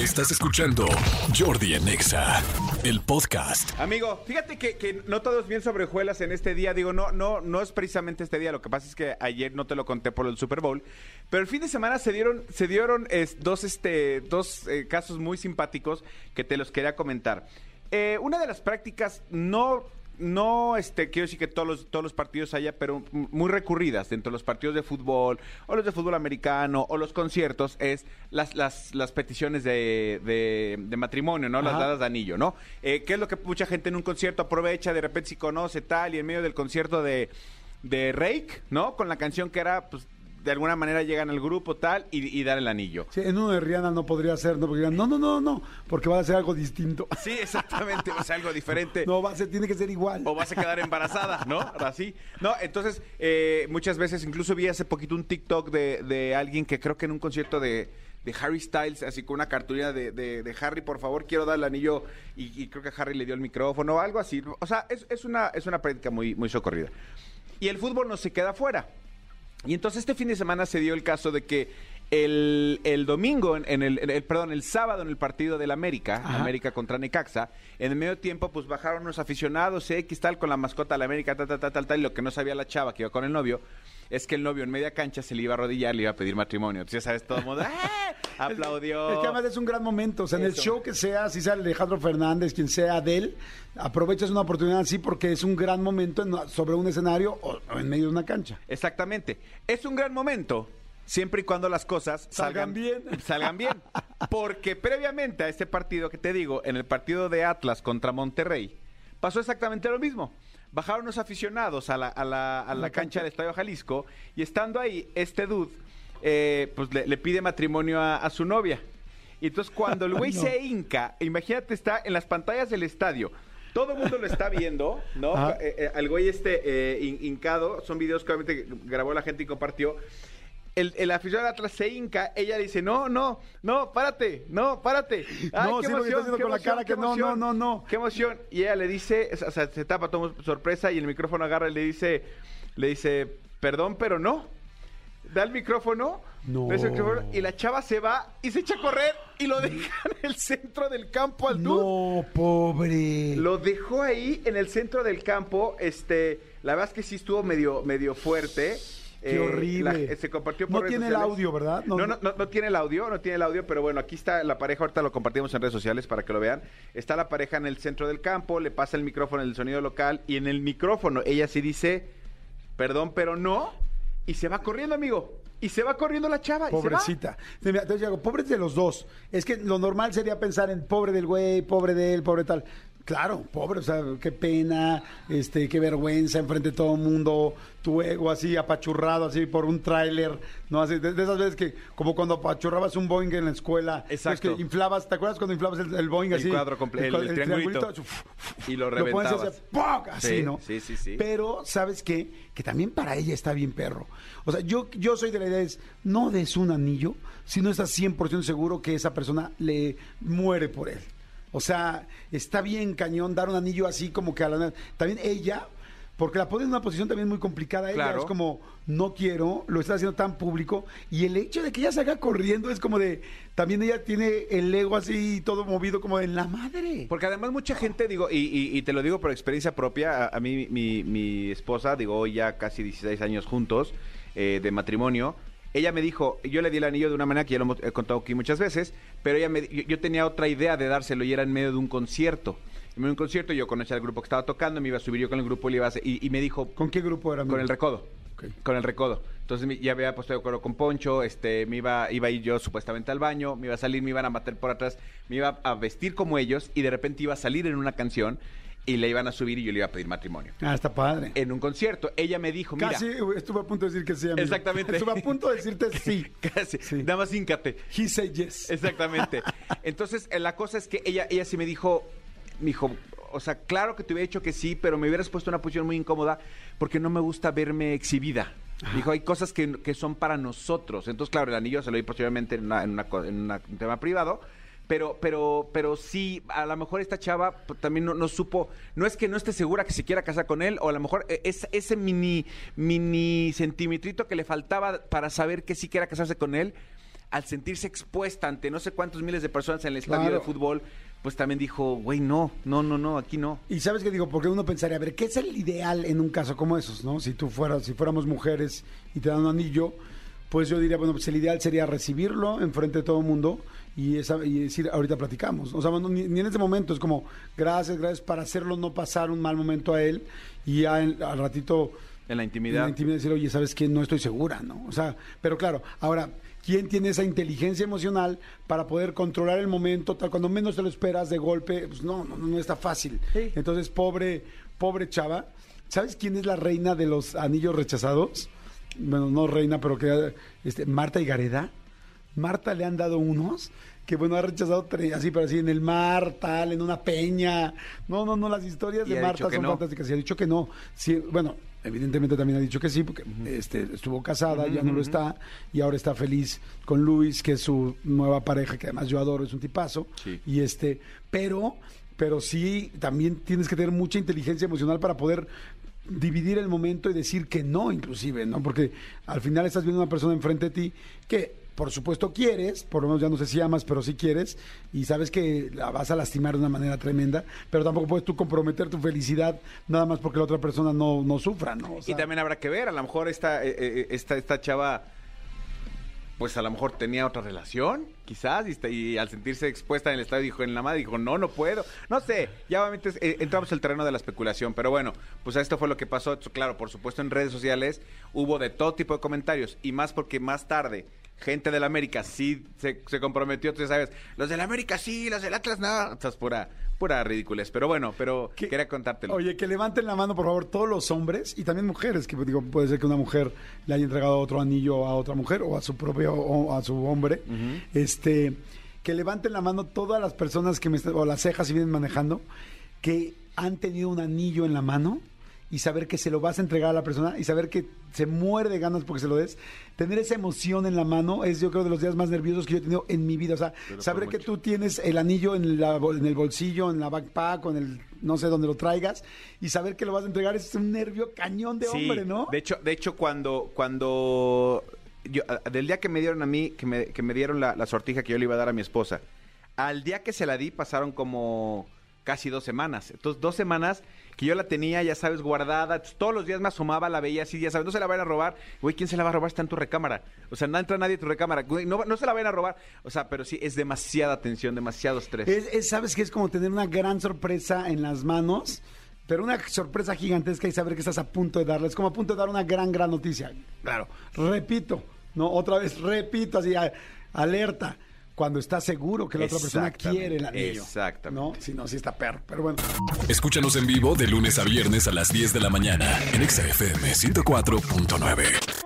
Estás escuchando Jordi en Exa, el podcast. Amigo, fíjate que, que no todo es bien sobre hojuelas en este día. Digo, no, no, no es precisamente este día. Lo que pasa es que ayer no te lo conté por el Super Bowl. Pero el fin de semana se dieron, se dieron dos, este, dos eh, casos muy simpáticos que te los quería comentar. Eh, una de las prácticas no no este quiero decir que todos los, todos los partidos haya, pero muy recurridas dentro de los partidos de fútbol, o los de fútbol americano, o los conciertos, es las, las, las peticiones de, de, matrimonio, ¿no? Las dadas de anillo, ¿no? Eh, ¿Qué es lo que mucha gente en un concierto aprovecha, de repente si conoce tal, y en medio del concierto de, de Rake, ¿no? Con la canción que era, pues, de alguna manera llegan al grupo tal y, dar el anillo. Sí, en uno de Rihanna no podría ser, ¿no? Porque no, no, no, no, porque va a ser algo distinto. Sí, exactamente, va a ser algo diferente. No, va a ser, tiene que ser igual. O vas a quedar embarazada, ¿no? Así. No, entonces, eh, muchas veces, incluso vi hace poquito un TikTok de, de alguien que creo que en un concierto de, de Harry Styles, así con una cartulina de, de, Harry, por favor, quiero dar el anillo, y, creo que Harry le dio el micrófono o algo así. O sea, es, es, una, es una práctica muy, muy socorrida. Y el fútbol no se queda fuera. Y entonces este fin de semana se dio el caso de que el, el domingo, en el, perdón, el sábado en el partido del América, América contra Necaxa, en el medio tiempo, pues bajaron los aficionados, X tal, con la mascota de la América, tal, tal, tal, tal, y lo que no sabía la chava que iba con el novio, es que el novio en media cancha se le iba a arrodillar, le iba a pedir matrimonio. Entonces, ya sabes, todo el mundo ¡ah! aplaudió. Es que, además es un gran momento. O sea, en el show que sea, si sea Alejandro Fernández, quien sea Adel, aprovechas una oportunidad así porque es un gran momento sobre un escenario o en medio de una cancha. Exactamente. Es un gran momento siempre y cuando las cosas salgan, bien. Salgan bien. Porque previamente a este partido que te digo, en el partido de Atlas contra Monterrey, pasó exactamente lo mismo bajaron los aficionados a la, a la, a la cancha del Estadio Jalisco y estando ahí, este dude, eh, pues le, pide matrimonio a, su novia. Y entonces cuando el güey se hinca, imagínate, está en las pantallas del estadio. Todo el mundo lo está viendo, ¿no? Eh, eh, al güey este hincado, son videos que obviamente grabó la gente y compartió el, el aficionado de Atlas se hinca, ella dice, no, no, no, párate, no, párate. Ay, no, qué emoción, qué con la cara que no, no, no, no. Qué emoción. Y ella le dice, o sea, se tapa, toma sorpresa y el micrófono agarra y le dice, le dice, perdón, pero no. Da el micrófono, no. y la chava se va y se echa a correr y lo deja en el centro del campo al No, pobre. Lo dejó ahí en el centro del campo, este, la verdad es que sí estuvo medio, medio fuerte. Qué eh, horrible. se compartió por No tiene el audio, ¿verdad? No no, no no, tiene el audio, no tiene el audio, pero bueno, aquí está la pareja, ahorita lo compartimos en redes sociales para que lo vean. Está la pareja en el centro del campo, le pasa el micrófono el sonido local y en el micrófono ella sí dice, perdón, pero no, y se va corriendo, amigo. Y se va corriendo la chava. Pobrecita. Y se va. Entonces, digo, pobre de los dos. Es que lo normal sería pensar en pobre del güey, pobre de él, pobre tal. Claro, pobre, o sea, qué pena, este, qué vergüenza enfrente de todo el mundo, tu ego así apachurrado así por un tráiler, no así, de, esas veces que como cuando apachurrabas un Boeing en la escuela, Exacto. que inflabas, ¿te acuerdas cuando inflabas el, Boeing así? El cuadro completo, el, triangulito, y lo reventabas. así, ¿no? Sí, sí, sí. Pero, ¿sabes qué? Que también para ella está bien perro. O sea, yo, yo soy de la idea es, no des un anillo si no estás 100% seguro que esa persona le muere por él. O sea, está bien cañón dar un anillo así como que a la... También ella, porque la pone en una posición también muy complicada. Ella es como, no quiero, lo está haciendo tan público. Y el hecho de que ella salga corriendo es como de, también ella tiene el ego así todo movido como de la madre. Porque además mucha gente, digo, y, te lo digo por experiencia propia, a, mí mi, mi, esposa, digo, ya casi 16 años juntos eh, de matrimonio, ella me dijo, yo le di el anillo de una manera que ya lo hemos contado aquí muchas veces, pero ella me, yo, tenía otra idea de dárselo y era en medio de un concierto. En medio de un concierto yo conocía al grupo que estaba tocando, me iba a subir yo con el grupo y, iba y, me dijo... ¿Con qué grupo era? Con el Recodo. Con el Recodo. Entonces ya había puesto de acuerdo con Poncho, este, me iba, iba a ir yo supuestamente al baño, me iba a salir, me iban a matar por atrás, me iba a vestir como ellos y de repente iba a salir en una canción y le iban a subir y yo le iba a pedir matrimonio. Ah, está padre. En un concierto. Ella me dijo, mira... Casi estuve a punto de decir que sí. Amigo. Exactamente. Estuve a punto de decirte sí. Casi. Nada más híncate. He said yes. Exactamente. Entonces, eh, la cosa es que ella, ella sí me dijo, me dijo, o sea, claro que te hubiera dicho que sí, pero me hubieras puesto una posición muy incómoda porque no me gusta verme exhibida. Dijo, hay cosas que, que, son para nosotros. Entonces, claro, el anillo se lo di posteriormente en, en, en un tema privado pero, pero, pero sí, a lo mejor esta chava también no, supo, no es que no esté segura que se quiera casar con él, o a lo mejor e, es ese mini, mini centimetrito que le faltaba para saber que sí quiera casarse con él, al sentirse expuesta ante no sé cuántos miles de personas en el estadio Claro. de fútbol, pues también dijo, güey, no, no, no, no, aquí no. Y sabes qué digo, porque uno pensaría, a ver, ¿qué es el ideal en un caso como esos, no? Si tú fueras, si fuéramos mujeres y te dan un anillo, pues yo diría, bueno, pues el ideal sería recibirlo enfrente de todo el mundo y, esa, y decir, ahorita platicamos. O sea, bueno, ni, ni en ese momento es como, gracias, gracias, para hacerlo no pasar un mal momento a él y ya en- al ratito En la en intimidad. la intimidad decir, oye, ¿sabes qué? No estoy segura, ¿no? O sea, pero claro, ahora, ¿quién tiene esa inteligencia emocional para poder controlar el momento? Tal, cuando menos te lo esperas de golpe, pues no, no, no está fácil. Sí. Entonces, pobre, pobre chava. ¿Sabes quién es la reina de los anillos rechazados? Bueno, no reina, pero que este, Marta y Gareda. Marta le han dado unos que bueno, ha rechazado así, pero así en el mar, tal, en una peña. No, no, no, las historias de Marta son no. fantásticas. Y ha dicho que no. Sí, bueno, evidentemente también ha dicho que sí, porque este, estuvo casada, ya no lo está, y ahora está feliz con Luis, que es su nueva pareja, que además yo adoro, es un tipazo. Sí. Y este, pero, pero sí, también tienes que tener mucha inteligencia emocional para poder dividir el momento y decir que no, inclusive, ¿no? Porque al final estás viendo una persona enfrente de ti que por supuesto quieres, por lo menos ya no sé si amas, pero sí quieres, y sabes que la vas a lastimar de una manera tremenda, pero tampoco puedes tú comprometer tu felicidad nada más porque la otra persona no, no sufra, ¿no? O sea, y también habrá que ver, a lo mejor esta, eh, eh, esta, esta chava, pues a lo mejor tenía otra relación, quizás, y, al sentirse expuesta en el estadio dijo, en la madre dijo, no, no puedo. No sé, ya obviamente eh, entramos en el terreno de la especulación, pero bueno, pues esto fue lo que pasó. Claro, por supuesto en redes sociales hubo de todo tipo de comentarios, y más porque más tarde gente del América sí se, se comprometió, tú sabes, los del América sí, los del Atlas no, estás pura, pura ridiculez. Pero bueno, pero que- quería contártelo. Oye, que levanten la mano, por favor, todos los hombres y también mujeres, que digo, puede ser que una mujer le haya entregado otro anillo a otra mujer o a su propio, o a su hombre. Este, que levanten la mano todas las personas que me o las cejas si vienen manejando, que han tenido un anillo en la mano y saber que se lo vas a entregar a la persona y saber que se muere de ganas porque se lo des. Tener esa emoción en la mano es yo creo de los días más nerviosos que yo he tenido en mi vida. O sea, saber que tú tienes el anillo en, la bol- en el bolsillo, en la backpack, o en el no sé dónde lo traigas y saber que lo vas a entregar es un nervio cañón de Sí, hombre, ¿no? De hecho, de hecho cuando, cuando yo, del día que me dieron a mí, que me, que me dieron la, la sortija que yo le iba a dar a mi esposa, al día que se la di pasaron como casi dos semanas. Entonces, dos semanas que yo la tenía, ya sabes, guardada. Todos los días me asomaba, la veía así, ya sabes, no se la van a robar. Güey, ¿quién se la va a robar? Está en tu recámara. O sea, no entra nadie a tu recámara. Güey, no, no se la van a robar. O sea, pero sí, es demasiada tensión, demasiado estrés. Es, es- sabes que es como tener una gran sorpresa en las manos, pero una sorpresa gigantesca y saber que estás a punto de darle. Es como a punto de dar una gran, gran noticia. Claro, repito, no, otra vez repito, así, alerta. Cuando estás seguro que la otra persona quiere el anillo. exactamente. No, si no, si está perro. Pero bueno. Escúchanos en vivo de lunes a viernes a las 10 de la mañana en Exa FM 104.9.